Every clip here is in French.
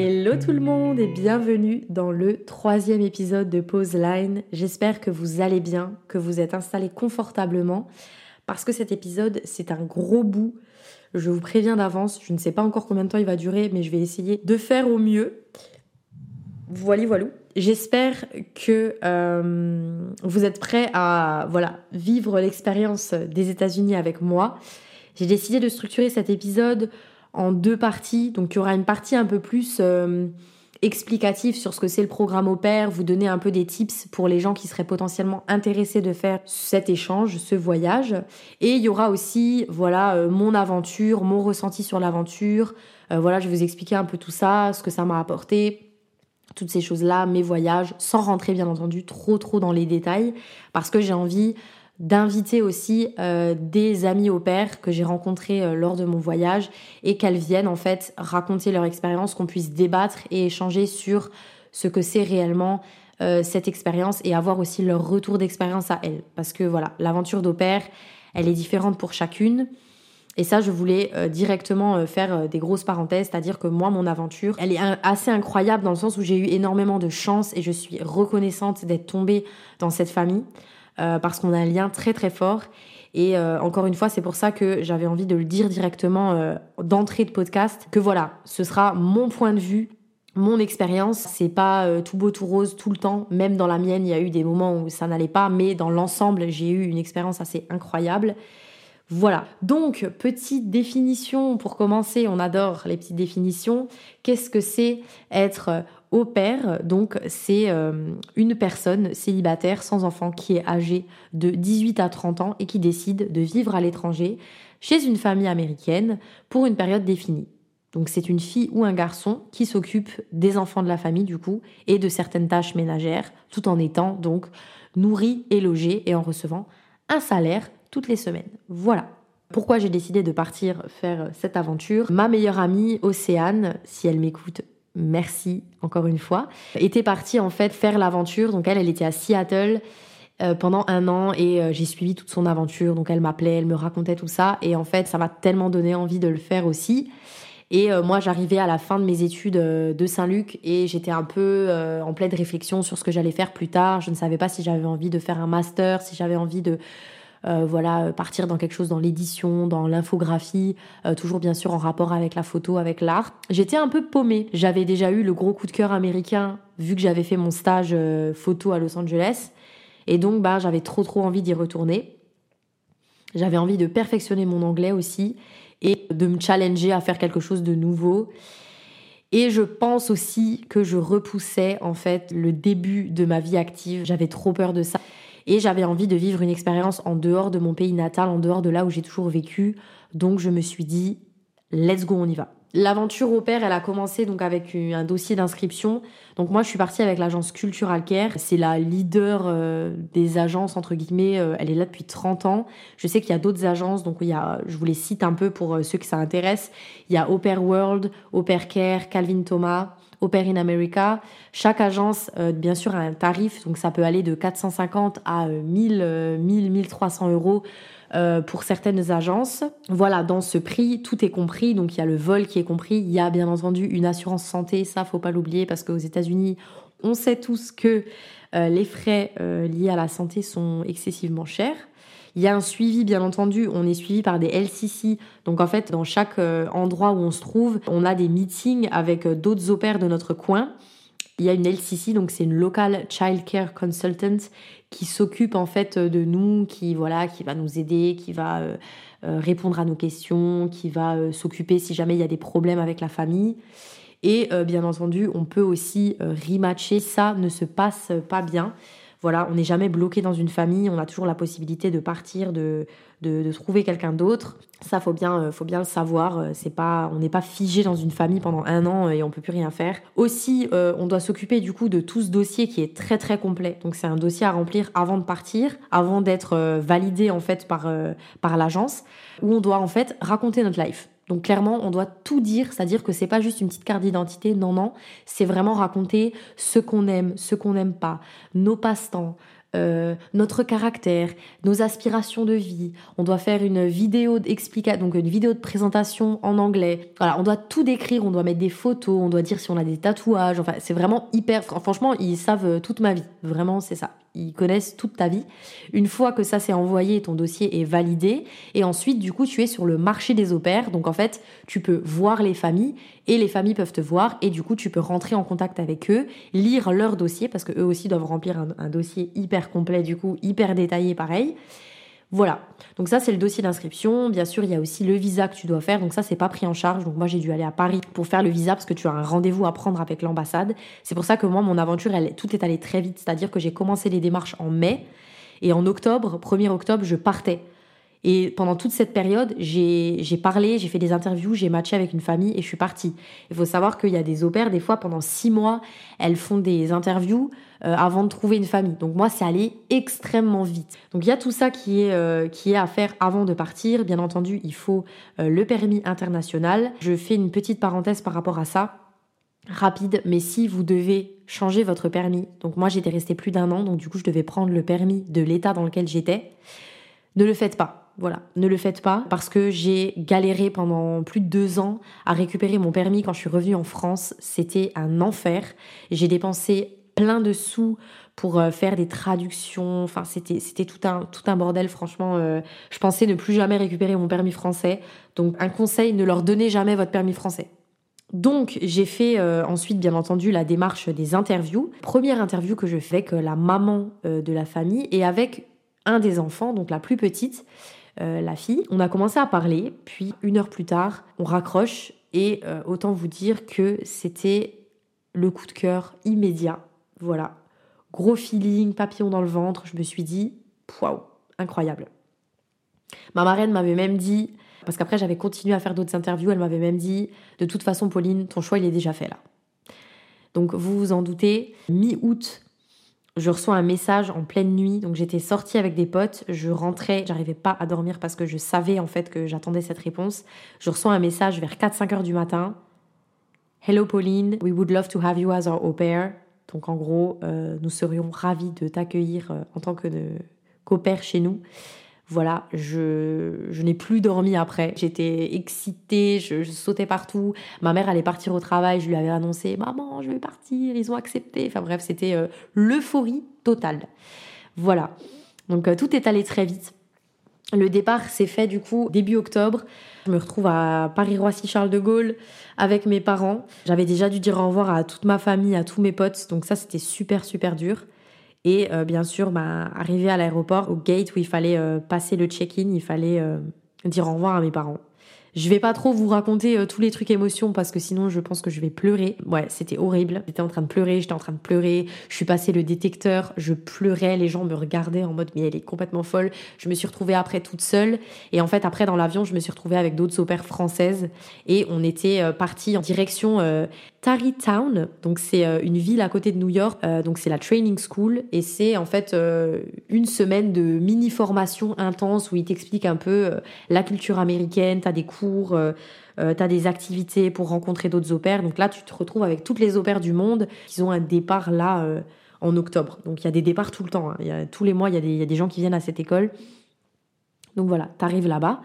Hello tout le monde et bienvenue dans le troisième épisode de Pause Line. J'espère que vous allez bien, que vous êtes installés confortablement parce que cet épisode c'est un gros bout. Je vous préviens d'avance, je ne sais pas encore combien de temps il va durer mais je vais essayer de faire au mieux. Voilà, voilà. J'espère que euh, vous êtes prêts à voilà, vivre l'expérience des États-Unis avec moi. J'ai décidé de structurer cet épisode en deux parties. Donc il y aura une partie un peu plus euh, explicative sur ce que c'est le programme au vous donner un peu des tips pour les gens qui seraient potentiellement intéressés de faire cet échange, ce voyage. Et il y aura aussi voilà euh, mon aventure, mon ressenti sur l'aventure. Euh, voilà, je vais vous expliquer un peu tout ça, ce que ça m'a apporté toutes ces choses-là, mes voyages, sans rentrer bien entendu trop trop dans les détails, parce que j'ai envie d'inviter aussi euh, des amis au père que j'ai rencontrés euh, lors de mon voyage et qu'elles viennent en fait raconter leur expérience, qu'on puisse débattre et échanger sur ce que c'est réellement euh, cette expérience et avoir aussi leur retour d'expérience à elles. Parce que voilà, l'aventure d'au père, elle est différente pour chacune. Et ça, je voulais directement faire des grosses parenthèses, c'est-à-dire que moi, mon aventure, elle est assez incroyable dans le sens où j'ai eu énormément de chance et je suis reconnaissante d'être tombée dans cette famille. Euh, parce qu'on a un lien très très fort. Et euh, encore une fois, c'est pour ça que j'avais envie de le dire directement euh, d'entrée de podcast, que voilà, ce sera mon point de vue, mon expérience. C'est pas tout beau tout rose tout le temps. Même dans la mienne, il y a eu des moments où ça n'allait pas, mais dans l'ensemble, j'ai eu une expérience assez incroyable. Voilà. Donc, petite définition pour commencer. On adore les petites définitions. Qu'est-ce que c'est être au pair, donc c'est euh, une personne célibataire sans enfant qui est âgée de 18 à 30 ans et qui décide de vivre à l'étranger chez une famille américaine pour une période définie. Donc c'est une fille ou un garçon qui s'occupe des enfants de la famille du coup et de certaines tâches ménagères tout en étant donc nourri et logé et en recevant un salaire toutes les semaines. Voilà. Pourquoi j'ai décidé de partir faire cette aventure? Ma meilleure amie Océane, si elle m'écoute, merci encore une fois, était partie en fait faire l'aventure. Donc elle, elle était à Seattle euh, pendant un an et euh, j'ai suivi toute son aventure. Donc elle m'appelait, elle me racontait tout ça et en fait ça m'a tellement donné envie de le faire aussi. Et euh, moi j'arrivais à la fin de mes études de Saint-Luc et j'étais un peu en pleine réflexion sur ce que j'allais faire plus tard. Je ne savais pas si j'avais envie de faire un master, si j'avais envie de euh, voilà, partir dans quelque chose dans l'édition, dans l'infographie, euh, toujours bien sûr en rapport avec la photo, avec l'art. J'étais un peu paumée. J'avais déjà eu le gros coup de cœur américain vu que j'avais fait mon stage euh, photo à Los Angeles. Et donc, bah, j'avais trop trop envie d'y retourner. J'avais envie de perfectionner mon anglais aussi et de me challenger à faire quelque chose de nouveau. Et je pense aussi que je repoussais en fait le début de ma vie active. J'avais trop peur de ça. Et j'avais envie de vivre une expérience en dehors de mon pays natal, en dehors de là où j'ai toujours vécu. Donc je me suis dit, let's go, on y va. L'aventure au père, elle a commencé donc avec un dossier d'inscription. Donc moi, je suis partie avec l'agence Cultural Care. C'est la leader euh, des agences entre guillemets. Euh, elle est là depuis 30 ans. Je sais qu'il y a d'autres agences, donc il y a, je vous les cite un peu pour euh, ceux que ça intéresse. Il y a Au World, Au Care, Calvin Thomas, Au in America. Chaque agence, bien sûr, a un tarif, donc ça peut aller de 450 à 1000, 1000, 1300 euros euh, pour certaines agences. Voilà, dans ce prix, tout est compris. Donc il y a le vol qui est compris. Il y a bien entendu une assurance santé. Ça, faut pas l'oublier parce qu'aux États-Unis, on sait tous que euh, les frais euh, liés à la santé sont excessivement chers. Il y a un suivi, bien entendu. On est suivi par des LCC. Donc, en fait, dans chaque endroit où on se trouve, on a des meetings avec d'autres opères de notre coin. Il y a une LCC, donc c'est une Local Child Care Consultant, qui s'occupe en fait de nous, qui voilà, qui va nous aider, qui va euh, euh, répondre à nos questions, qui va euh, s'occuper si jamais il y a des problèmes avec la famille. Et bien entendu, on peut aussi rematcher. Ça ne se passe pas bien. Voilà, on n'est jamais bloqué dans une famille, on a toujours la possibilité de partir, de, de, trouver quelqu'un d'autre. Ça, faut bien, euh, faut bien le savoir. Euh, c'est pas, on n'est pas figé dans une famille pendant un an et on peut plus rien faire. Aussi, euh, on doit s'occuper du coup de tout ce dossier qui est très très complet. Donc c'est un dossier à remplir avant de partir, avant d'être validé en fait par par l'agence, où on doit en fait raconter notre life. Donc clairement, on doit tout dire, c'est-à-dire que c'est pas juste une petite carte d'identité, non non, c'est vraiment raconter ce qu'on aime, ce qu'on n'aime pas, nos passe-temps, euh, notre caractère, nos aspirations de vie. On doit faire une vidéo d'explication, donc une vidéo de présentation en anglais. Voilà, on doit tout décrire, on doit mettre des photos, on doit dire si on a des tatouages. Enfin, c'est vraiment hyper. Franchement, ils savent toute ma vie. Vraiment, c'est ça ils connaissent toute ta vie. Une fois que ça s'est envoyé, ton dossier est validé. Et ensuite, du coup, tu es sur le marché des opères. Donc en fait, tu peux voir les familles et les familles peuvent te voir. Et du coup, tu peux rentrer en contact avec eux, lire leur dossier parce qu'eux aussi doivent remplir un, un dossier hyper complet, du coup, hyper détaillé, pareil. Voilà. Donc ça, c'est le dossier d'inscription. Bien sûr, il y a aussi le visa que tu dois faire. Donc ça, c'est pas pris en charge. Donc moi, j'ai dû aller à Paris pour faire le visa parce que tu as un rendez-vous à prendre avec l'ambassade. C'est pour ça que moi, mon aventure, tout est allé très vite. C'est-à-dire que j'ai commencé les démarches en mai et en octobre, 1er octobre, je partais. Et pendant toute cette période, j'ai parlé, j'ai fait des interviews, j'ai matché avec une famille et je suis partie. Il faut savoir qu'il y a des opères, des fois pendant six mois, elles font des interviews euh, avant de trouver une famille. Donc moi, c'est allé extrêmement vite. Donc il y a tout ça qui est, euh, qui est à faire avant de partir. Bien entendu, il faut euh, le permis international. Je fais une petite parenthèse par rapport à ça rapide, mais si vous devez changer votre permis, donc moi j'étais restée plus d'un an, donc du coup je devais prendre le permis de l'état dans lequel j'étais, ne le faites pas. Voilà, ne le faites pas parce que j'ai galéré pendant plus de deux ans à récupérer mon permis quand je suis revenue en France. C'était un enfer. J'ai dépensé plein de sous pour euh, faire des traductions. Enfin, c'était c'était tout un tout un bordel. Franchement, euh, je pensais ne plus jamais récupérer mon permis français. Donc, un conseil ne leur donnez jamais votre permis français. Donc j'ai fait euh, ensuite bien entendu la démarche des interviews. Première interview que je fais avec la maman de la famille et avec un des enfants, donc la plus petite. Euh, la fille. On a commencé à parler, puis une heure plus tard, on raccroche et euh, autant vous dire que c'était le coup de cœur immédiat. Voilà. Gros feeling, papillon dans le ventre. Je me suis dit, waouh, incroyable. Ma marraine m'avait même dit, parce qu'après j'avais continué à faire d'autres interviews, elle m'avait même dit, de toute façon Pauline, ton choix il est déjà fait là. Donc vous vous en doutez, mi-août je reçois un message en pleine nuit, donc j'étais sortie avec des potes, je rentrais, j'arrivais pas à dormir parce que je savais en fait que j'attendais cette réponse. Je reçois un message vers 4-5 heures du matin. Hello Pauline, we would love to have you as our au pair. Donc en gros, euh, nous serions ravis de t'accueillir euh, en tant que qu'au-pair chez nous. Voilà, je, je n'ai plus dormi après. J'étais excitée, je, sautais partout. Ma mère allait partir au travail, je lui avais annoncé Maman, je vais partir, ils ont accepté. Enfin bref, c'était euh, l'euphorie totale. Voilà, donc euh, tout est allé très vite. Le départ s'est fait du coup début octobre. Je me retrouve à Paris-Roissy-Charles de Gaulle avec mes parents. J'avais déjà dû dire au revoir à toute ma famille, à tous mes potes, donc ça c'était super super dur. Et euh, bien sûr, bah, arrivé à l'aéroport, au gate où il fallait euh, passer le check-in, il fallait euh, dire au revoir à mes parents. Je vais pas trop vous raconter tous les trucs émotions parce que sinon je pense que je vais pleurer. Ouais, c'était horrible. J'étais en train de pleurer, j'étais en train de pleurer. Je suis passée le détecteur, je pleurais, les gens me regardaient en mode mais elle est complètement folle. Je me suis retrouvée après toute seule et en fait après dans l'avion, je me suis retrouvée avec d'autres opères françaises et on était partis en direction Tarrytown, donc c'est euh, une ville à côté de New York, euh, donc c'est la training school et c'est en fait euh, une semaine de mini formation intense où ils t'expliquent un peu la culture américaine, t'as des t'as des activités pour rencontrer d'autres opères. Donc là, tu te retrouves avec toutes les opères du monde qui ont un départ là en octobre. Donc il y a des départs tout le temps. Hein. Y a, tous les mois, il y, a des, gens qui viennent à cette école. Donc voilà, t'arrives là-bas.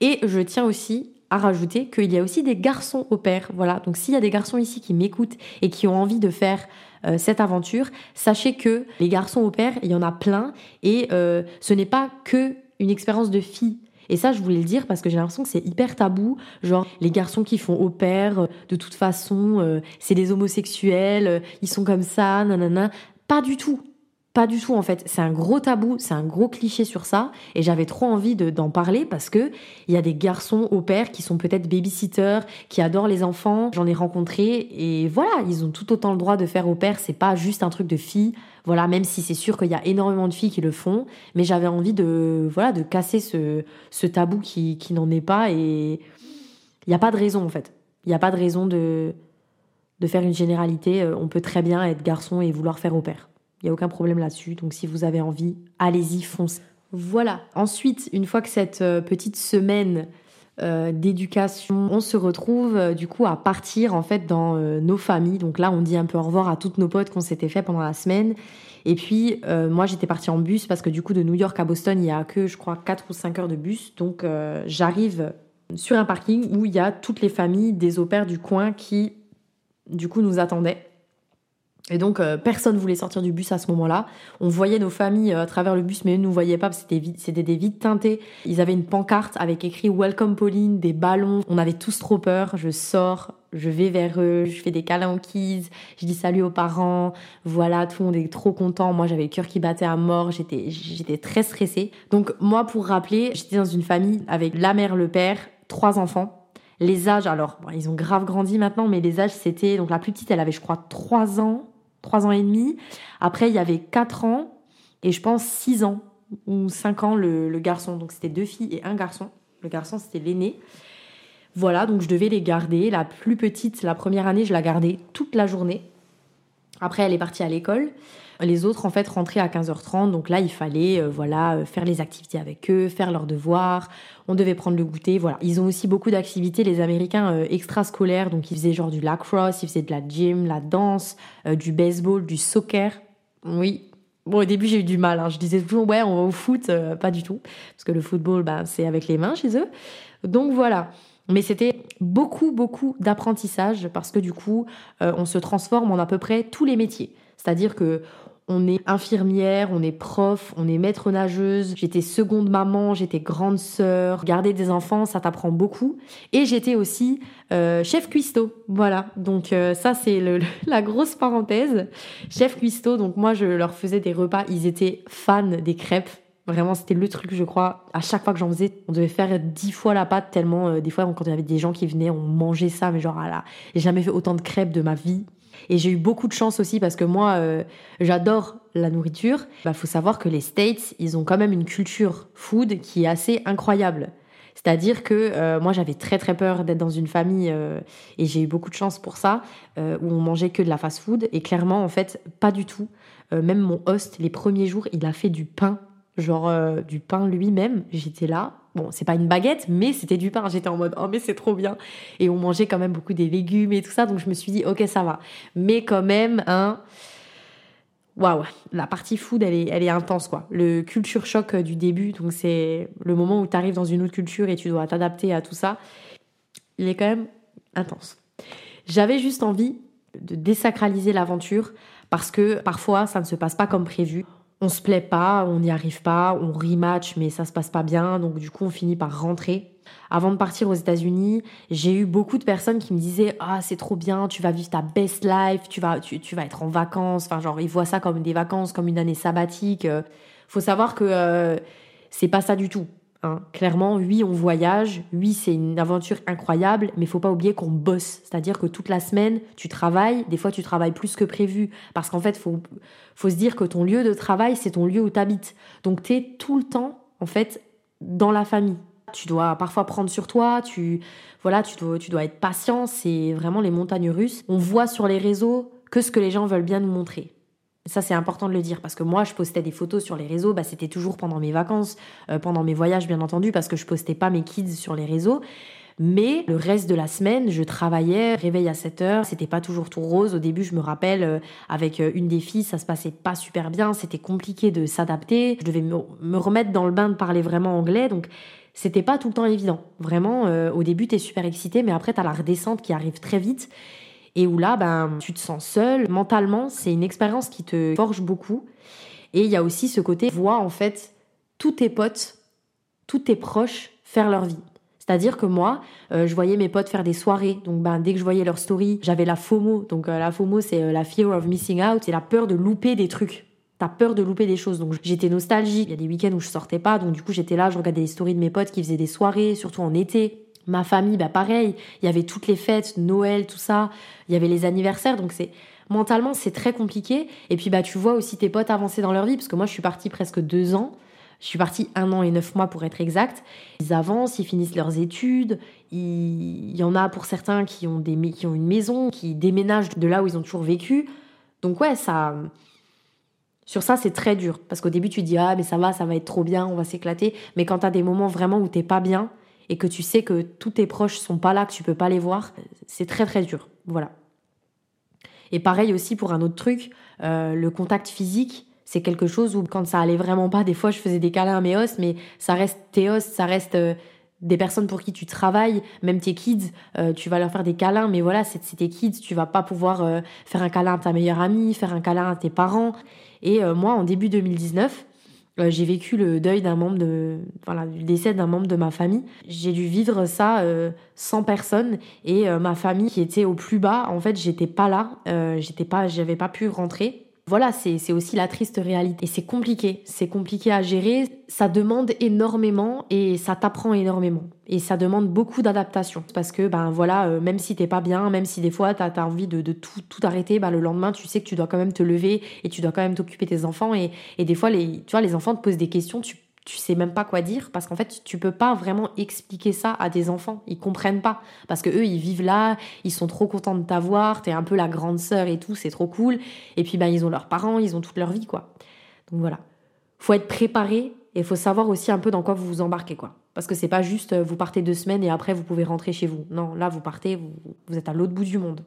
Et je tiens aussi à rajouter qu'il y a aussi des garçons au père. Voilà. Donc s'il y a des garçons ici qui m'écoutent et qui ont envie de faire euh, cette aventure, sachez que les garçons au père, il y en a plein et euh, ce n'est pas que une expérience de fille. Et ça, je voulais le dire parce que j'ai l'impression que c'est hyper tabou. Genre, les garçons qui font au père, euh, de toute façon, c'est des homosexuels, ils sont comme ça, nanana. Pas du tout. Pas du tout en fait. C'est un gros tabou, c'est un gros cliché sur ça. Et j'avais trop envie d'en parler parce que il y a des garçons au père qui sont peut-être babysitters, qui adorent les enfants. J'en ai rencontré et voilà, ils ont tout autant le droit de faire au père. C'est pas juste un truc de fille. Voilà, même si c'est sûr qu'il y a énormément de filles qui le font, mais j'avais envie de voilà de casser ce, ce tabou qui, qui n'en est pas et il n'y a pas de raison en fait. Il n'y a pas de raison de de faire une généralité. On peut très bien être garçon et vouloir faire au père. Il n'y a aucun problème là-dessus. Donc si vous avez envie, allez-y, foncez. Voilà. Ensuite, une fois que cette euh, petite semaine euh, d'éducation. On se retrouve euh, du coup à partir en fait dans nos familles. Donc là, on dit un peu au revoir à toutes nos potes qu'on s'était fait pendant la semaine. Et puis moi, j'étais partie en bus parce que du coup de New York à Boston, il y a que je crois 4 ou 5 heures de bus. Donc j'arrive sur un parking où il y a toutes les familles des opères du coin qui du coup nous attendaient. Et donc, personne personne voulait sortir du bus à ce moment-là. On voyait nos familles euh, à travers le bus, mais eux ne nous voyaient pas que c'était des vides teintés. Ils avaient une pancarte avec écrit Welcome Pauline, des ballons. On avait tous trop peur. Je sors, je vais vers eux, je fais des câlins aux kids, je dis salut aux parents. Voilà, tout le monde est trop content. Moi, j'avais le cœur qui battait à mort. J'étais, j'étais très stressée. Donc, moi, pour rappeler, j'étais dans une famille avec la mère, le père, trois enfants. Les âges, alors, ils ont grave grandi maintenant, mais les âges, c'était, donc la plus petite, elle avait, je crois, trois ans 3 ans et demi. Après, il y avait 4 ans et je pense 6 ans ou 5 ans le, garçon. Donc c'était deux filles et un garçon. Le garçon, c'était l'aîné. Voilà, donc je devais les garder. La plus petite, la première année, je la gardais toute la journée. Après, elle est partie à l'école. Les autres, en fait, rentraient à 15h30. Donc là, il fallait euh, voilà, euh, faire les activités avec eux, faire leurs devoirs. On devait prendre le goûter. Voilà. Ils ont aussi beaucoup d'activités, les Américains, euh, extrascolaires. Donc, ils faisaient genre du lacrosse, ils faisaient de la gym, la danse, du baseball, du soccer. Oui. Bon, au début, j'ai eu du mal. Hein. Je disais toujours, ouais, on va au foot. pas du tout. Parce que le football, bah, c'est avec les mains chez eux. Donc, voilà. Mais c'était beaucoup, beaucoup d'apprentissage parce que du coup, on se transforme en à peu près tous les métiers. C'est-à-dire que on est infirmière, on est prof, on est maître nageuse. J'étais seconde maman, j'étais grande sœur. Garder des enfants, ça t'apprend beaucoup. Et j'étais aussi euh, chef cuistot. Voilà. Donc euh, ça c'est la grosse parenthèse. Chef cuistot. Donc moi je leur faisais des repas. Ils étaient fans des crêpes. Vraiment, c'était le truc, je crois. À chaque fois que j'en faisais, on devait faire dix fois la pâte, tellement, euh, des fois, quand il y avait des gens qui venaient, on mangeait ça, mais genre, ah j'ai jamais fait autant de crêpes de ma vie. Et j'ai eu beaucoup de chance aussi parce que moi, euh, j'adore la nourriture. Il bah, faut savoir que les States, ils ont quand même une culture food qui est assez incroyable. C'est-à-dire que euh, moi, j'avais très très peur d'être dans une famille euh, et j'ai eu beaucoup de chance pour ça, où on mangeait que de la fast-food. Et clairement, en fait, pas du tout. même mon host, les premiers jours, il a fait du pain, genre du pain lui-même. J'étais là, Bon, c'est pas une baguette, mais c'était du pain. J'étais en mode, oh, mais c'est trop bien. Et on mangeait quand même beaucoup des légumes et tout ça. Donc je me suis dit, ok, ça va. Mais quand même, hein. Waouh, la partie food, elle est, intense, quoi. Le culture choc du début, donc c'est le moment où tu arrives dans une autre culture et tu dois t'adapter à tout ça. Il est quand même intense. J'avais juste envie de désacraliser l'aventure parce que parfois ça ne se passe pas comme prévu on se plaît pas, on n'y arrive pas, on rematch mais ça se passe pas bien, donc du coup on finit par rentrer. Avant de partir aux États-Unis, j'ai eu beaucoup de personnes qui me disaient ah c'est trop bien, tu vas vivre ta best life, tu vas tu, vas être en vacances, enfin genre ils voient ça comme des vacances, comme une année sabbatique. Faut savoir que euh, c'est pas ça du tout. Hein. Clairement, oui, on voyage, oui, c'est une aventure incroyable, mais faut pas oublier qu'on bosse. C'est-à-dire que toute la semaine, tu travailles, des fois tu travailles plus que prévu, parce qu'en fait, faut, faut se dire que ton lieu de travail, c'est ton lieu où tu habites. Donc tu es tout le temps, en fait, dans la famille. Tu dois parfois prendre sur toi, tu, voilà, tu dois, tu dois être patient, c'est vraiment les montagnes russes. On voit sur les réseaux que ce que les gens veulent bien nous montrer. Ça, c'est important de le dire parce que moi, je postais des photos sur les réseaux. Bah, c'était toujours pendant mes vacances, euh, pendant mes voyages, bien entendu, parce que je postais pas mes kids sur les réseaux. Mais le reste de la semaine, je travaillais, réveil à 7 heures. C'était pas toujours tout rose. Au début, je me rappelle, euh, avec euh, une des filles, ça se passait pas super bien. C'était compliqué de s'adapter. Je devais me remettre dans le bain de parler vraiment anglais. Donc, c'était pas tout le temps évident. Vraiment, au début, t'es super excité, mais après, t'as la redescente qui arrive très vite et où là, ben, tu te sens seul. Mentalement, c'est une expérience qui te forge beaucoup. Et il y a aussi ce côté, vois en fait tous tes potes, tous tes proches faire leur vie. C'est-à-dire que moi, euh, je voyais mes potes faire des soirées. Donc, ben, dès que je voyais leur story, j'avais la FOMO. Donc, euh, la FOMO, c'est euh, la fear of missing out. C'est la peur de louper des trucs. T'as peur de louper des choses. Donc, j'étais nostalgique. Il y a des week-ends où je sortais pas. Donc, du coup, j'étais là, je regardais les stories de mes potes qui faisaient des soirées, surtout en été. Ma famille, bah pareil, il y avait toutes les fêtes, Noël, tout ça, il y avait les anniversaires, donc c'est mentalement c'est très compliqué. Et puis bah tu vois aussi tes potes avancer dans leur vie, parce que moi je suis partie presque deux ans, je suis partie un an et neuf mois pour être exact. Ils avancent, ils finissent leurs études, il, y en a pour certains qui ont, des, qui ont une maison, qui déménagent de là où ils ont toujours vécu. Donc ouais, ça... Sur ça, c'est très dur. Parce qu'au début, tu dis, ah, mais ça va, ça va être trop bien, on va s'éclater. Mais quand t'as des moments vraiment où t'es pas bien, et que tu sais que tous tes proches sont pas là, que tu peux pas les voir, c'est très très dur. Voilà. Et pareil aussi pour un autre truc, euh, le contact physique, c'est quelque chose où quand ça allait vraiment pas, des fois je faisais des câlins à mes os, mais ça reste tes os, ça reste euh, des personnes pour qui tu travailles, même tes kids, euh, tu vas leur faire des câlins, mais voilà, c'est tes kids, tu vas pas pouvoir faire un câlin à ta meilleure amie, faire un câlin à tes parents. Et moi, en début 2019, euh, j'ai vécu le deuil d'un membre de, voilà, le décès d'un membre de ma famille. J'ai dû vivre ça euh, sans personne et euh, ma famille qui était au plus bas, en fait, j'étais pas là, j'étais pas, j'avais pas pu rentrer. Voilà, c'est aussi la triste réalité. Et c'est compliqué, c'est compliqué à gérer. Ça demande énormément et ça t'apprend énormément. Et ça demande beaucoup d'adaptation. Parce que, ben voilà, euh, même si t'es pas bien, même si des fois t'as as envie de, tout, tout arrêter, ben, le lendemain, tu sais que tu dois quand même te lever et tu dois quand même t'occuper tes enfants. Et, et des fois, les, tu vois, les enfants te posent des questions, tu tu sais même pas quoi dire parce qu'en fait tu peux pas vraiment expliquer ça à des enfants. Ils comprennent pas. Parce que eux ils vivent là ils sont trop contents de t'avoir t'es un peu la grande sœur et tout c'est trop cool. Et puis ben ils ont leurs parents ils ont toute leur vie quoi. Donc voilà. Faut être préparé et faut savoir aussi un peu dans quoi vous vous embarquez quoi. Parce que c'est pas juste euh, vous partez deux semaines et après vous pouvez rentrer chez vous. Non là vous partez vous êtes à l'autre bout du monde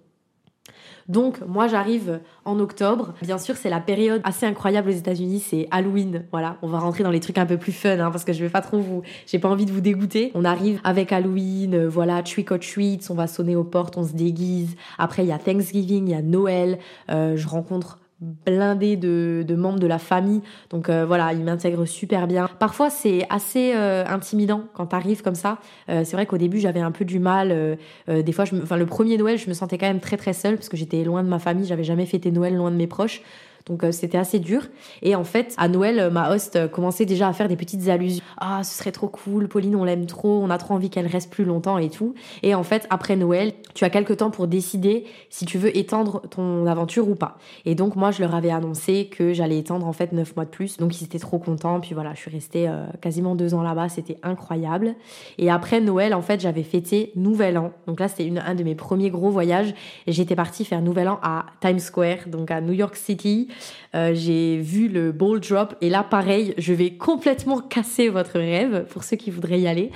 donc moi j'arrive en octobre. Bien sûr c'est la période assez incroyable aux États-Unis, c'est Halloween. Voilà, on va rentrer dans les trucs un peu plus fun hein, parce que je vais pas trop vous, j'ai pas envie de vous dégoûter. On arrive avec Halloween, euh, voilà trick or treats, on va sonner aux portes, on se déguise. Après il y a Thanksgiving, il y a Noël. Euh, je rencontre blindé de, de, membres de la famille. Donc euh, voilà, il m'intègre super bien. Parfois, c'est assez euh, intimidant quand t'arrives comme ça. Euh, c'est vrai qu'au début, j'avais un peu du mal. des fois, je me, enfin, le premier Noël, je me sentais quand même très très seule parce que j'étais loin de ma famille. J'avais jamais fêté Noël loin de mes proches. Donc euh, c'était assez dur. Et en fait, à Noël, euh, ma host euh, commençait déjà à faire des petites allusions. Ah, ce serait trop cool, Pauline, on l'aime trop, on a trop envie qu'elle reste plus longtemps et tout. Et en fait, après Noël, tu as quelques temps pour décider si tu veux étendre ton aventure ou pas. Et donc moi, je leur avais annoncé que j'allais étendre en fait 9 mois de plus. Donc ils étaient trop contents. Puis voilà, je suis restée quasiment deux ans là-bas, c'était incroyable. Et après Noël, en fait, j'avais fêté Nouvel An. Donc là, c'était un de mes premiers gros voyages. J'étais partie faire Nouvel An à Times Square, donc à New York City. Euh, j'ai vu le ball drop et là, pareil, je vais complètement casser votre rêve pour ceux qui voudraient y aller.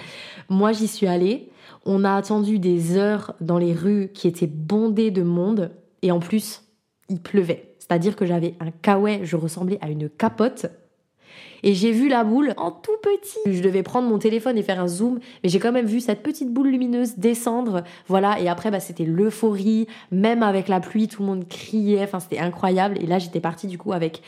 Moi, j'y suis allée. On a attendu des heures dans les rues qui étaient bondées de monde et en plus, il pleuvait. C'est-à-dire que j'avais un kawaii, je ressemblais à une capote et j'ai vu la boule en tout petit. Je devais prendre mon téléphone et faire un zoom, mais j'ai quand même vu cette petite boule lumineuse descendre. Voilà, et après, bah, c'était l'euphorie. Même avec la pluie, tout le monde criait. Enfin, c'était incroyable. Et là, j'étais partie du coup avec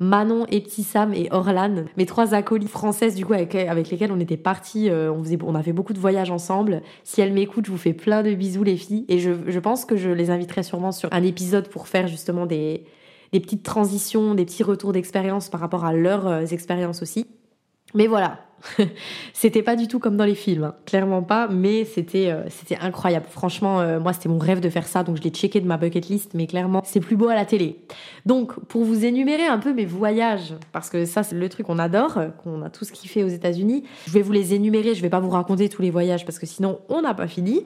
Manon et Petit Sam et Orlan, mes trois acolytes françaises du coup avec, lesquelles on était partis, euh, on, faisait, on a fait beaucoup de voyages ensemble. Si elles m'écoutent, je vous fais plein de bisous les filles et je, je pense que je les inviterai sûrement sur un épisode pour faire justement des, des petites transitions, des petits retours d'expérience par rapport à leurs euh, expériences aussi. Mais voilà, c'était pas du tout comme dans les films, hein. clairement pas, mais c'était euh, c'était incroyable. Franchement, euh, moi c'était mon rêve de faire ça, donc je l'ai checké de ma bucket list, mais clairement c'est plus beau à la télé. Donc pour vous énumérer un peu mes voyages, parce que ça c'est le truc qu'on adore, qu'on a tous kiffé aux États-Unis, je vais vous les énumérer, je vais pas vous raconter tous les voyages parce que sinon on n'a pas fini.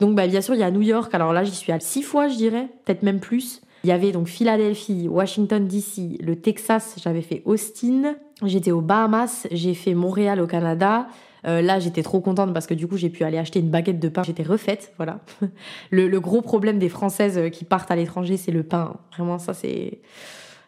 Donc bah bien sûr il y a New York, alors là j'y suis allée six fois je dirais, peut-être même plus. Il y avait donc Philadelphie, Washington DC, le Texas, j'avais fait Austin, j'étais aux Bahamas, j'ai fait Montréal au Canada. Euh, là, j'étais trop contente parce que du coup, j'ai pu aller acheter une baguette de pain. J'étais refaite, voilà. Le, gros problème des Françaises qui partent à l'étranger, c'est le pain. Vraiment, ça, c'est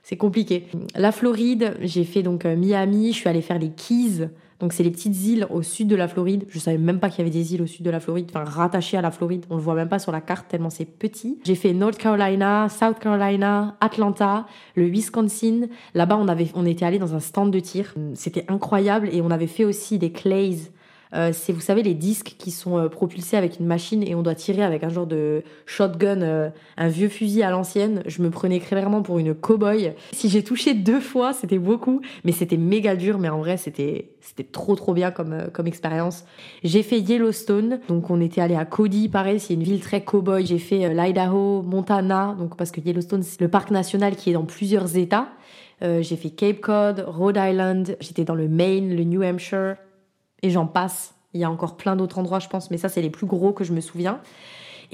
c'est compliqué. La Floride, j'ai fait donc euh, Miami. Je suis allée faire les Keys. Donc c'est les petites îles au sud de la Floride. Je savais même pas qu'il y avait des îles au sud de la Floride, enfin rattachées à la Floride. On le voit même pas sur la carte tellement c'est petit. J'ai fait North Carolina, South Carolina, Atlanta, le Wisconsin. Là-bas on avait, on était allé dans un stand de tir. C'était incroyable et on avait fait aussi des clays c'est, vous savez, les disques qui sont euh, propulsés avec une machine et on doit tirer avec un genre de shotgun, euh, un vieux fusil à l'ancienne. Je me prenais clairement pour une cow-boy. Si j'ai touché deux fois, c'était beaucoup, mais c'était méga dur. Mais en vrai, c'était c'était trop trop bien comme comme expérience. J'ai fait Yellowstone, donc on était allé à Cody, pareil, c'est une ville très cow-boy. J'ai fait l'Idaho, Montana, donc parce que Yellowstone c'est le parc national qui est dans plusieurs États. j'ai fait Cape Cod, Rhode Island, j'étais dans le Maine, le New Hampshire, et j'en passe. Il y a encore plein d'autres endroits, je pense, mais ça, c'est les plus gros que je me souviens.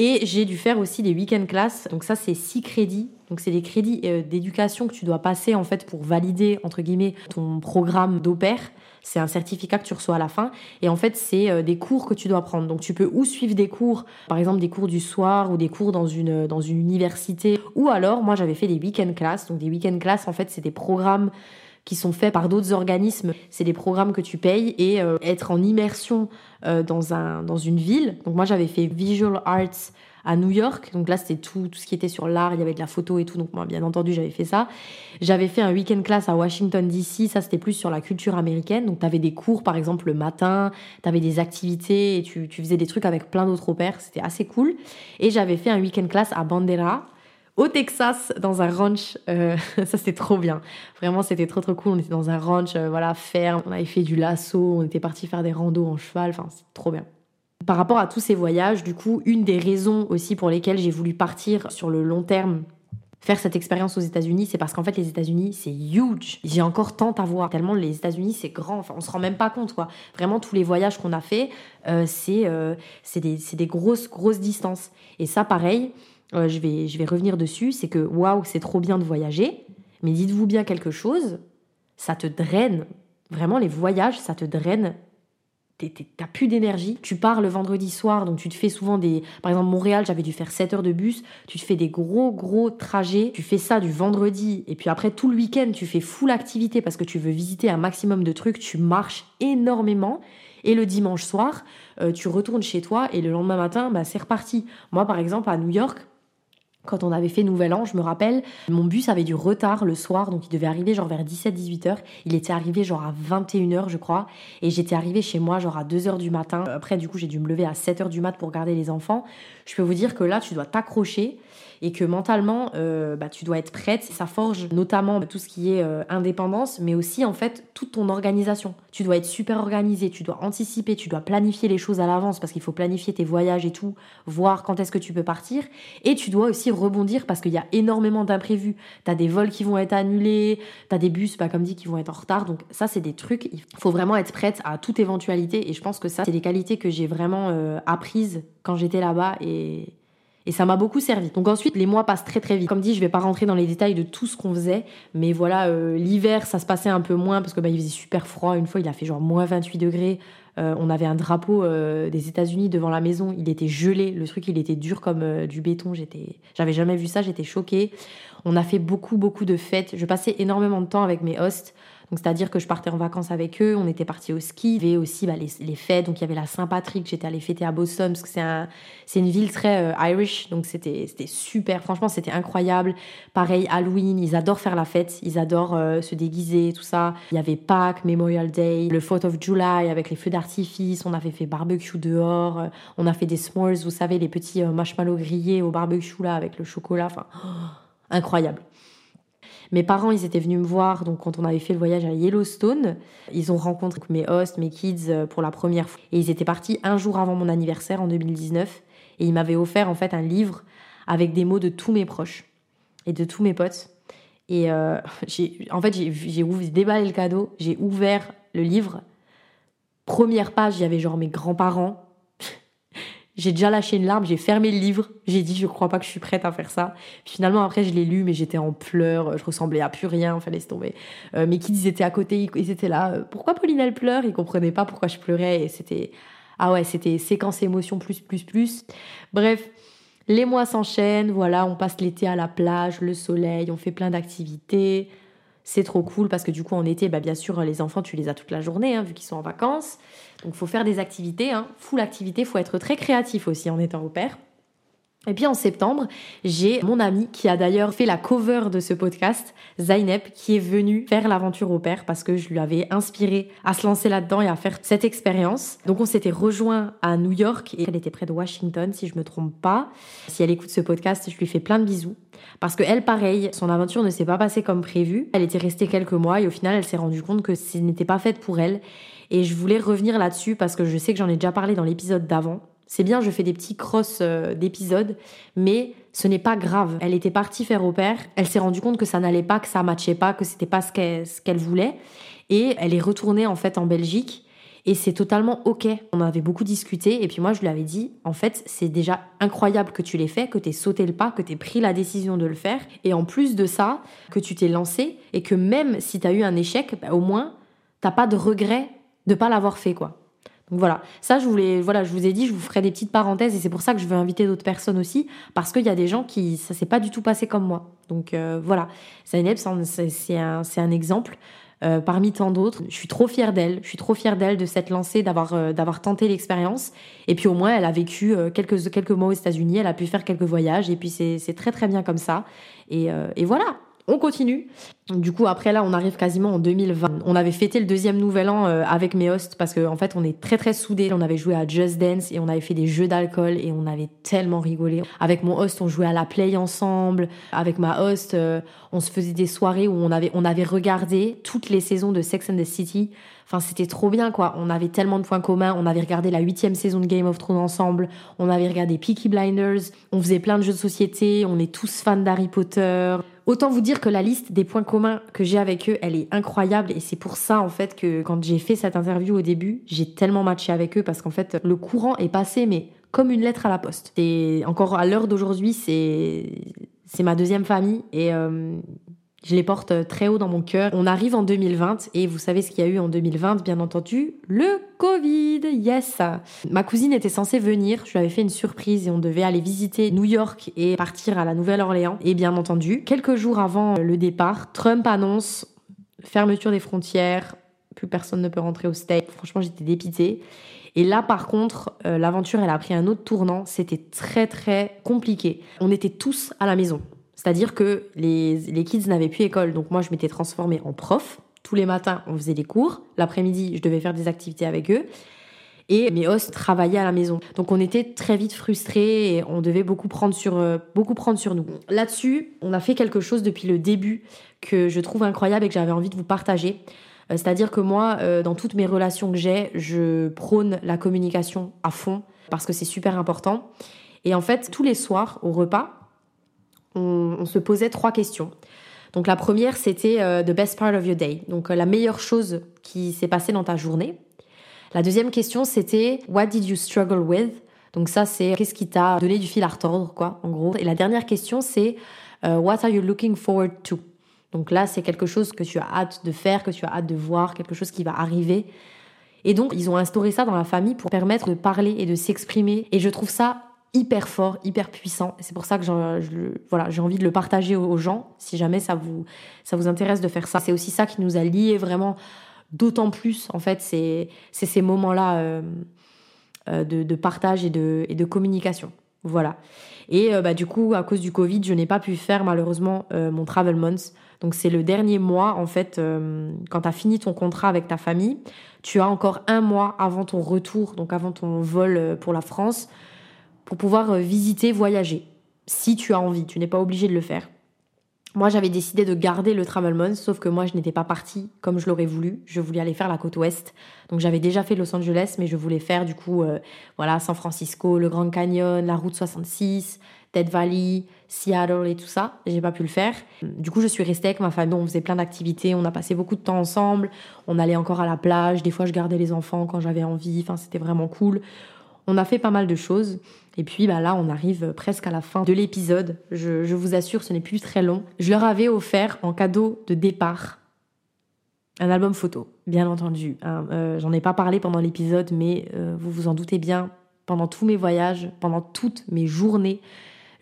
Et j'ai dû faire aussi des week-end classes. Donc ça, c'est six crédits. Donc c'est des crédits euh, d'éducation que tu dois passer en fait pour valider entre guillemets ton programme d'opère. C'est un certificat que tu reçois à la fin. Et en fait, c'est euh, des cours que tu dois prendre. Donc tu peux ou suivre des cours, par exemple des cours du soir ou des cours dans une, dans une université. Ou alors, moi j'avais fait des week-end classes. Donc des week-end classes, en fait, c'est des programmes qui sont faits par d'autres organismes. C'est des programmes que tu payes et euh, être en immersion euh, dans, un, dans une ville. Donc moi j'avais fait Visual Arts à New York. Donc là, c'était tout, tout ce qui était sur l'art, il y avait de la photo et tout. Donc moi, bien entendu, j'avais fait ça. J'avais fait un week-end class à Washington, D.C. Ça, c'était plus sur la culture américaine. Donc tu avais des cours, par exemple, le matin, tu avais des activités et tu, tu faisais des trucs avec plein d'autres pairs. C'était assez cool. Et j'avais fait un week-end class à Bandera au Texas dans un ranch. Euh, ça c'était trop bien. Vraiment c'était trop trop cool. On était dans un ranch, euh, voilà ferme. On avait fait du lasso. On était parti faire des randos en cheval. Enfin c'est trop bien. Par rapport à tous ces voyages, du coup, une des raisons aussi pour lesquelles j'ai voulu partir sur le long terme faire cette expérience aux États-Unis, c'est parce qu'en fait les États-Unis c'est huge. J'ai encore tant à voir tellement les États-Unis c'est grand. Enfin on se rend même pas compte quoi. Vraiment tous les voyages qu'on a fait, euh, c'est euh, des, des grosses grosses distances. Et ça pareil, euh, je vais je vais revenir dessus, c'est que waouh c'est trop bien de voyager, mais dites-vous bien quelque chose, ça te draine. Vraiment les voyages ça te draine t'as plus d'énergie. Tu pars le vendredi soir, donc tu te fais souvent des... Par exemple, Montréal, j'avais dû faire 7 heures de bus. Tu te fais des gros, gros trajets. Tu fais ça du vendredi. Et puis après, tout le week-end, tu fais full activité parce que tu veux visiter un maximum de trucs. Tu marches énormément. Et le dimanche soir, euh, tu retournes chez toi et le lendemain matin, bah, c'est reparti. Moi, par exemple, à New York, quand on avait fait Nouvel An, je me rappelle, mon bus avait du retard le soir, donc il devait arriver genre vers 17-18 heures. Il était arrivé genre à 21 heures, je crois, et j'étais arrivée chez moi genre à 2 heures du matin. Après, du coup, j'ai dû me lever à 7 heures du mat pour garder les enfants. Je peux vous dire que là, tu dois t'accrocher et que mentalement, euh, bah, tu dois être prête. Ça forge notamment tout ce qui est euh, indépendance, mais aussi en fait toute ton organisation. Tu dois être super organisé, tu dois anticiper, tu dois planifier les choses à l'avance parce qu'il faut planifier tes voyages et tout, voir quand est-ce que tu peux partir. Et tu dois aussi rebondir parce qu'il y a énormément d'imprévus. Tu as des vols qui vont être annulés, tu as des bus, bah, comme dit, qui vont être en retard. Donc ça, c'est des trucs, il faut vraiment être prête à toute éventualité. Et je pense que ça, c'est des qualités que j'ai vraiment euh, apprises quand j'étais là-bas et et ça m'a beaucoup servi. Donc ensuite, les mois passent très très vite. Comme dit, je vais pas rentrer dans les détails de tout ce qu'on faisait, mais voilà, euh, l'hiver, ça se passait un peu moins parce que bah, il faisait super froid. Une fois, il a fait genre moins 28 degrés. Euh, on avait un drapeau euh, des États-Unis devant la maison. Il était gelé. Le truc, il était dur comme du béton. J'étais, j'avais jamais vu ça. J'étais choquée. On a fait beaucoup beaucoup de fêtes. Je passais énormément de temps avec mes hosts. Donc c'est-à-dire que je partais en vacances avec eux, on était partis au ski, il y avait aussi bah, les, fêtes, donc il y avait la Saint-Patrick, j'étais allée fêter à Boston parce que c'est un, une ville très euh, Irish, donc c'était, c'était super, franchement c'était incroyable. Pareil, Halloween, ils adorent faire la fête, ils adorent euh, se déguiser, tout ça. Il y avait Pâques, Memorial Day, le 4th of July avec les feux d'artifice, on avait fait barbecue dehors, euh, on a fait des s'mores, vous savez, les petits marshmallows grillés au barbecue là avec le chocolat, enfin, incroyable. Mes parents, ils étaient venus me voir donc quand on avait fait le voyage à Yellowstone. Ils ont rencontré mes hosts, mes kids euh, pour la première fois. Et ils étaient partis un jour avant mon anniversaire en 2019. Et ils m'avaient offert en fait un livre avec des mots de tous mes proches et de tous mes potes. Et euh, en fait, j'ai déballé le cadeau, j'ai ouvert le livre. Première page, il y avait genre mes grands-parents, j'ai déjà lâché une larme, j'ai fermé le livre, j'ai dit je crois pas que je suis prête à faire ça. finalement après je l'ai lu mais j'étais en pleurs, je ressemblais à plus rien, fallait se tomber. Euh, mes kids ils étaient à côté, ils, étaient là, euh, pourquoi Pauline elle pleure? Ils comprenaient pas pourquoi je pleurais et c'était ah ouais, c'était séquence émotion plus plus plus. Bref, les mois s'enchaînent, voilà, on passe l'été à la plage, le soleil, on fait plein d'activités. C'est trop cool parce que du coup en été, bah, bien sûr les enfants tu les as toute la journée hein, vu qu'ils sont en vacances. Donc faut faire des activités, hein. full activité, faut être très créatif aussi en étant au père. Et puis en septembre, j'ai mon ami qui a d'ailleurs fait la cover de ce podcast, Zaineb, qui est venu faire l'aventure au père parce que je lui avais inspiré à se lancer là-dedans et à faire cette expérience. Donc on s'était rejoint à New York et elle était près de Washington si je me trompe pas. Si elle écoute ce podcast, je lui fais plein de bisous parce que elle pareil, son aventure ne s'est pas passée comme prévu. Elle était restée quelques mois et au final, elle s'est rendue compte que ce n'était pas fait pour elle et je voulais revenir là-dessus parce que je sais que j'en ai déjà parlé dans l'épisode d'avant. C'est bien, je fais des petits crosses euh, d'épisodes, mais ce n'est pas grave. Elle était partie faire au père, elle s'est rendue compte que ça n'allait pas, que ça matchait pas, que c'était pas ce qu'elle voulait, et elle est retournée en fait en Belgique. Et c'est totalement ok. On avait beaucoup discuté et puis moi je lui avais dit, en fait c'est déjà incroyable que tu l'aies fait, que tu aies sauté le pas, que tu aies pris la décision de le faire. Et en plus de ça, que tu t'es lancé et que même si tu as eu un échec, bah, au moins t'as pas de regret de pas l'avoir fait, quoi. Donc voilà, ça je voulais, voilà, je vous ai dit, je vous ferai des petites parenthèses et c'est pour ça que je veux inviter d'autres personnes aussi parce qu'il y a des gens qui ça s'est pas du tout passé comme moi. Donc euh, voilà, Zainab c'est un, un exemple. Euh, parmi tant d'autres. Je suis trop fière d'elle, je suis trop fière d'elle de s'être lancée, d'avoir euh, d'avoir tenté l'expérience. Et puis au moins elle a vécu quelques quelques mois aux États-Unis, elle a pu faire quelques voyages. Et puis c'est très très bien comme ça. Et, et voilà. On continue. Du coup, après là, on arrive quasiment en 2020. On avait fêté le deuxième nouvel an euh, avec mes hosts parce qu'en en fait, on est très très soudés. On avait joué à Just Dance et on avait fait des jeux d'alcool et on avait tellement rigolé. Avec mon host, on jouait à la play ensemble. Avec ma host, euh, on se faisait des soirées où on avait on avait regardé toutes les saisons de Sex and the City. Enfin, c'était trop bien, quoi. On avait tellement de points communs. On avait regardé la huitième saison de Game of Thrones ensemble. On avait regardé Peaky Blinders. On faisait plein de jeux de société. On est tous fans d'Harry Potter. Autant vous dire que la liste des points communs que j'ai avec eux, elle est incroyable et c'est pour ça en fait que quand j'ai fait cette interview au début, j'ai tellement matché avec eux parce qu'en fait le courant est passé mais comme une lettre à la poste. Et encore à l'heure d'aujourd'hui, c'est c'est ma deuxième famille et euh, je les porte euh, très haut dans mon cœur. On arrive en 2020 et vous savez ce qu'il y a eu en 2020, bien entendu, le Covid. Yes. Ma cousine était censée venir. Je lui avais fait une surprise et on devait aller visiter New York et partir à la Nouvelle-Orléans. Et bien entendu, quelques jours avant le départ, Trump annonce fermeture des frontières. Plus personne ne peut rentrer au States. Franchement, j'étais dépitée. Et là, par contre, euh, l'aventure, elle a pris un autre tournant. C'était très, très compliqué. On était tous à la maison. C'est-à-dire que les, les kids n'avaient plus école. Donc moi, je m'étais transformée en prof. Tous les matins, on faisait des cours. L'après-midi, je devais faire des activités avec eux. Et mes hosts travaillaient à la maison. Donc on était très vite frustrés et on devait beaucoup prendre sur, euh, beaucoup prendre sur nous. Là-dessus, on a fait quelque chose depuis le début que je trouve incroyable et que j'avais envie de vous partager. Euh, c'est-à-dire que moi, euh, dans toutes mes relations que j'ai, je prône la communication à fond parce que c'est super important. Et en fait, tous les soirs, au repas, on, se posait trois questions. Donc la première, c'était euh, the best part of your day, donc euh, la meilleure chose qui s'est passée dans ta journée. La deuxième question, c'était what did you struggle with? Donc ça, c'est qu'est-ce qui t'a donné du fil à retordre, quoi, en gros? Et la dernière question, c'est euh, what are you looking forward to? Donc là, c'est quelque chose que tu as hâte de faire, que tu as hâte de voir, quelque chose qui va arriver. Et donc, ils ont instauré ça dans la famille pour permettre de parler et de s'exprimer. Et je trouve ça hyper fort, hyper puissant. C'est pour ça que voilà, j'ai envie de le partager aux, gens, si jamais ça vous, intéresse de faire ça. C'est aussi ça qui nous a liés vraiment d'autant plus, en fait, c'est ces moments-là euh, euh, de, partage et de, et de communication. Voilà. Et euh, bah, du coup, à cause du Covid, je n'ai pas pu faire malheureusement mon Travel Month. Donc c'est le dernier mois, en fait, quand tu as fini ton contrat avec ta famille, tu as encore un mois avant ton retour, donc avant ton vol pour la France, pour pouvoir euh, visiter, voyager. Si tu as envie, tu n'es pas obligé de le faire. Moi, j'avais décidé de garder le Travel Month, sauf que moi, je n'étais pas partie comme je l'aurais voulu. Je voulais aller faire la côte ouest. Donc, j'avais déjà fait Los Angeles, mais je voulais faire, du coup, euh, voilà, San Francisco, le Grand Canyon, la route 66, Dead Valley, Seattle et tout ça. J'ai pas pu le faire. Du coup, je suis restée avec ma famille. On faisait plein d'activités. On a passé beaucoup de temps ensemble. On allait encore à la plage. Des fois, je gardais les enfants quand j'avais envie. Enfin, c'était vraiment cool. On a fait pas mal de choses. Et puis bah là, on arrive presque à la fin de l'épisode. Je, vous assure, ce n'est plus très long. Je leur avais offert en cadeau de départ un album photo, bien entendu. Hein. Euh, j'en ai pas parlé pendant l'épisode, mais euh, vous vous en doutez bien, pendant tous mes voyages, pendant toutes mes journées,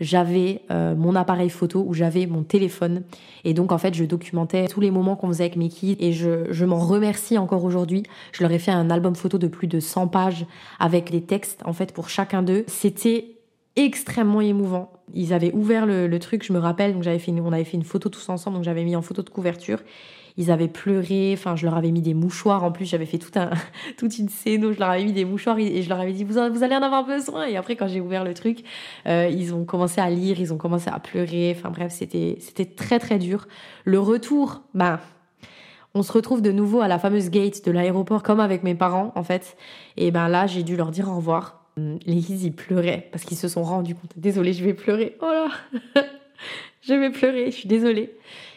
j'avais euh, mon appareil photo ou j'avais mon téléphone. Et donc, en fait, je documentais tous les moments qu'on faisait avec mes kids et je, je m'en remercie encore aujourd'hui. Je leur ai fait un album photo de plus de 100 pages avec les textes, en fait, pour chacun d'eux. C'était extrêmement émouvant. Ils avaient ouvert le, le truc, je me rappelle, donc j'avais fait on avait fait une photo tous ensemble, donc j'avais mis en photo de couverture ils avaient pleuré, enfin je leur avais mis des mouchoirs en plus, j'avais fait tout un, toute une scène où je leur avais mis des mouchoirs et je leur avais dit vous, allez en avoir besoin et après quand j'ai ouvert le truc, euh, ils ont commencé à lire, ils ont commencé à pleurer, enfin bref c'était très très dur. Le retour, bah on se retrouve de nouveau à la fameuse gate de l'aéroport comme avec mes parents en fait et ben là j'ai dû leur dire au revoir. Les kids ils pleuraient parce qu'ils se sont rendus compte. Désolée, je vais pleurer. Oh là, je vais pleurer. Je suis désolée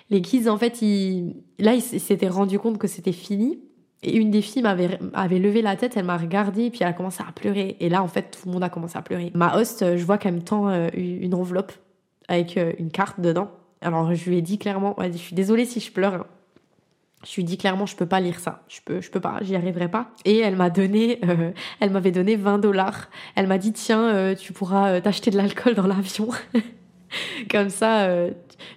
les kids, en fait, ils, là, ils s'étaient rendu compte que c'était fini. Et une des filles m'avait avait levé la tête, elle m'a regardé, et puis elle a commencé à pleurer. Et là, en fait, tout le monde a commencé à pleurer. Ma host, je vois qu'elle me tend euh, une enveloppe avec euh, une carte dedans. Alors, je lui ai dit clairement, je suis désolée si je pleure. Hein. Je lui dis clairement, je peux pas lire ça. Je peux, je peux pas, j'y arriverai pas. Et elle m'a donné, euh, elle m'avait donné 20 dollars. Elle m'a dit, tiens, euh, tu pourras euh, t'acheter de l'alcool dans l'avion. Comme ça,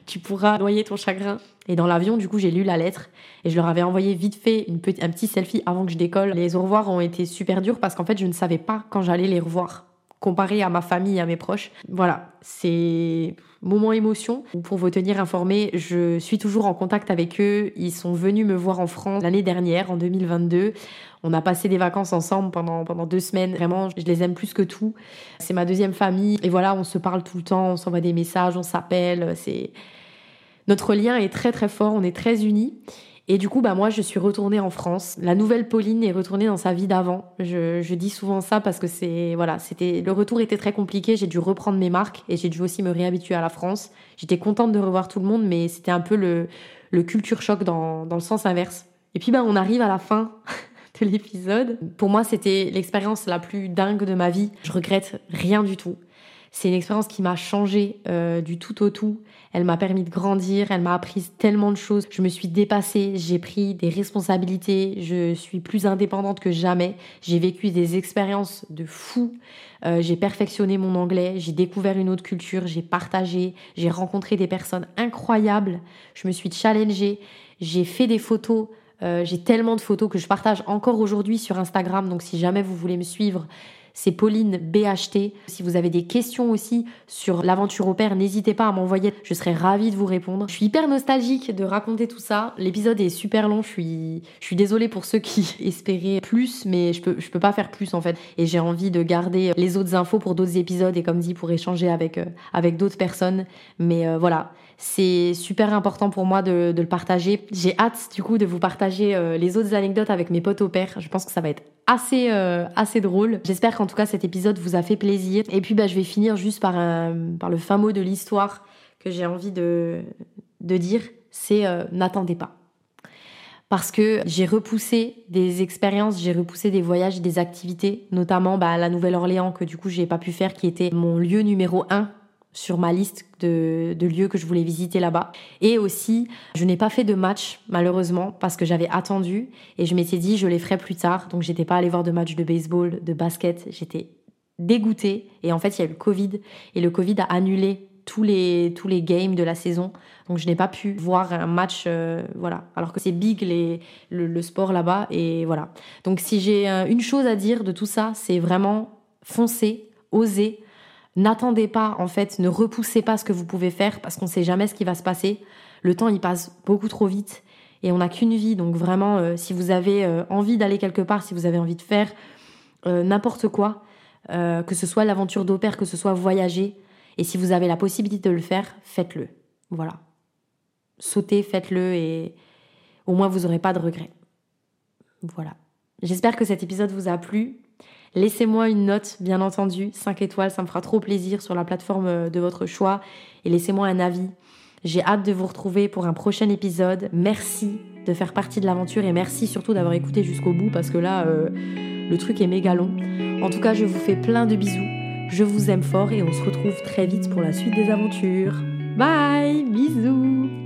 tu pourras noyer ton chagrin. Et dans l'avion, du coup, j'ai lu la lettre et je leur avais envoyé vite fait une un petit selfie avant que je décolle. Les au revoir ont été super durs parce qu'en fait, je ne savais pas quand j'allais les revoir comparé à ma famille à mes proches. Voilà, c'est moment émotion. Pour vous tenir informé, je suis toujours en contact avec eux. Ils sont venus me voir en France l'année dernière, en 2022. On a passé des vacances ensemble pendant, pendant deux semaines. Vraiment, je les aime plus que tout. C'est ma deuxième famille. Et voilà, on se parle tout le temps, on s'envoie des messages, on s'appelle. C'est Notre lien est très très fort, on est très unis. Et du coup, bah moi, je suis retournée en France. La nouvelle Pauline est retournée dans sa vie d'avant. Je, dis souvent ça parce que c'est voilà, c'était le retour était très compliqué. J'ai dû reprendre mes marques et j'ai dû aussi me réhabituer à la France. J'étais contente de revoir tout le monde, mais c'était un peu le, le culture choc dans, dans le sens inverse. Et puis bah on arrive à la fin de l'épisode. Pour moi, c'était l'expérience la plus dingue de ma vie. Je regrette rien du tout. C'est une expérience qui m'a changé euh, du tout au tout. Elle m'a permis de grandir, elle m'a appris tellement de choses. Je me suis dépassée, j'ai pris des responsabilités, je suis plus indépendante que jamais. J'ai vécu des expériences de fou. Euh, j'ai perfectionné mon anglais, j'ai découvert une autre culture, j'ai partagé, j'ai rencontré des personnes incroyables. Je me suis challengée, j'ai fait des photos. Euh, j'ai tellement de photos que je partage encore aujourd'hui sur Instagram. Donc si jamais vous voulez me suivre, c'est Pauline BHT. Si vous avez des questions aussi sur l'aventure au père, n'hésitez pas à m'envoyer. Je serai ravie de vous répondre. Je suis hyper nostalgique de raconter tout ça. L'épisode est super long. Je suis, je suis désolée pour ceux qui espéraient plus, mais je peux, je peux pas faire plus en fait. Et j'ai envie de garder les autres infos pour d'autres épisodes et comme dit pour échanger avec, euh, avec d'autres personnes. Mais euh, voilà. C'est super important pour moi de, le partager. J'ai hâte du coup de vous partager euh, les autres anecdotes avec mes potes au père. Je pense que ça va être assez euh, assez drôle. J'espère qu'en tout cas cet épisode vous a fait plaisir. Et puis bah, je vais finir juste par un, par le fin mot de l'histoire que j'ai envie de de dire, c'est euh, n'attendez pas. Parce que j'ai repoussé des expériences, j'ai repoussé des voyages, des activités, notamment bah, la Nouvelle-Orléans que du coup j'ai pas pu faire, qui était mon lieu numéro un sur ma liste de, lieux que je voulais visiter là-bas. Et aussi, je n'ai pas fait de match, malheureusement, parce que j'avais attendu et je m'étais dit je les ferai plus tard. Donc j'étais pas allée voir de match de baseball, de basket. J'étais dégoûtée. Et en fait, il y a eu le Covid. Et le Covid a annulé tous les, tous les games de la saison. Donc je n'ai pas pu voir un match, euh, voilà. Alors que c'est big le, le sport là-bas. Et voilà. Donc si j'ai euh, une chose à dire de tout ça, c'est vraiment foncer, oser N'attendez pas, en fait, ne repoussez pas ce que vous pouvez faire parce qu'on ne sait jamais ce qui va se passer. Le temps, il passe beaucoup trop vite et on n'a qu'une vie. Donc vraiment, euh, si vous avez euh, envie d'aller quelque part, si vous avez envie de faire euh, n'importe quoi, que ce soit l'aventure d'opère, que ce soit voyager, et si vous avez la possibilité de le faire, faites-le. Voilà. Sautez, faites-le et au moins vous n'aurez pas de regrets. Voilà. J'espère que cet épisode vous a plu. Laissez-moi une note, bien entendu, 5 étoiles, ça me fera trop plaisir sur la plateforme euh, de votre choix. Et laissez-moi un avis. J'ai hâte de vous retrouver pour un prochain épisode. Merci de faire partie de l'aventure et merci surtout d'avoir écouté jusqu'au bout parce que là, euh, le truc est méga long. En tout cas, je vous fais plein de bisous. Je vous aime fort et on se retrouve très vite pour la suite des aventures. Bye Bisous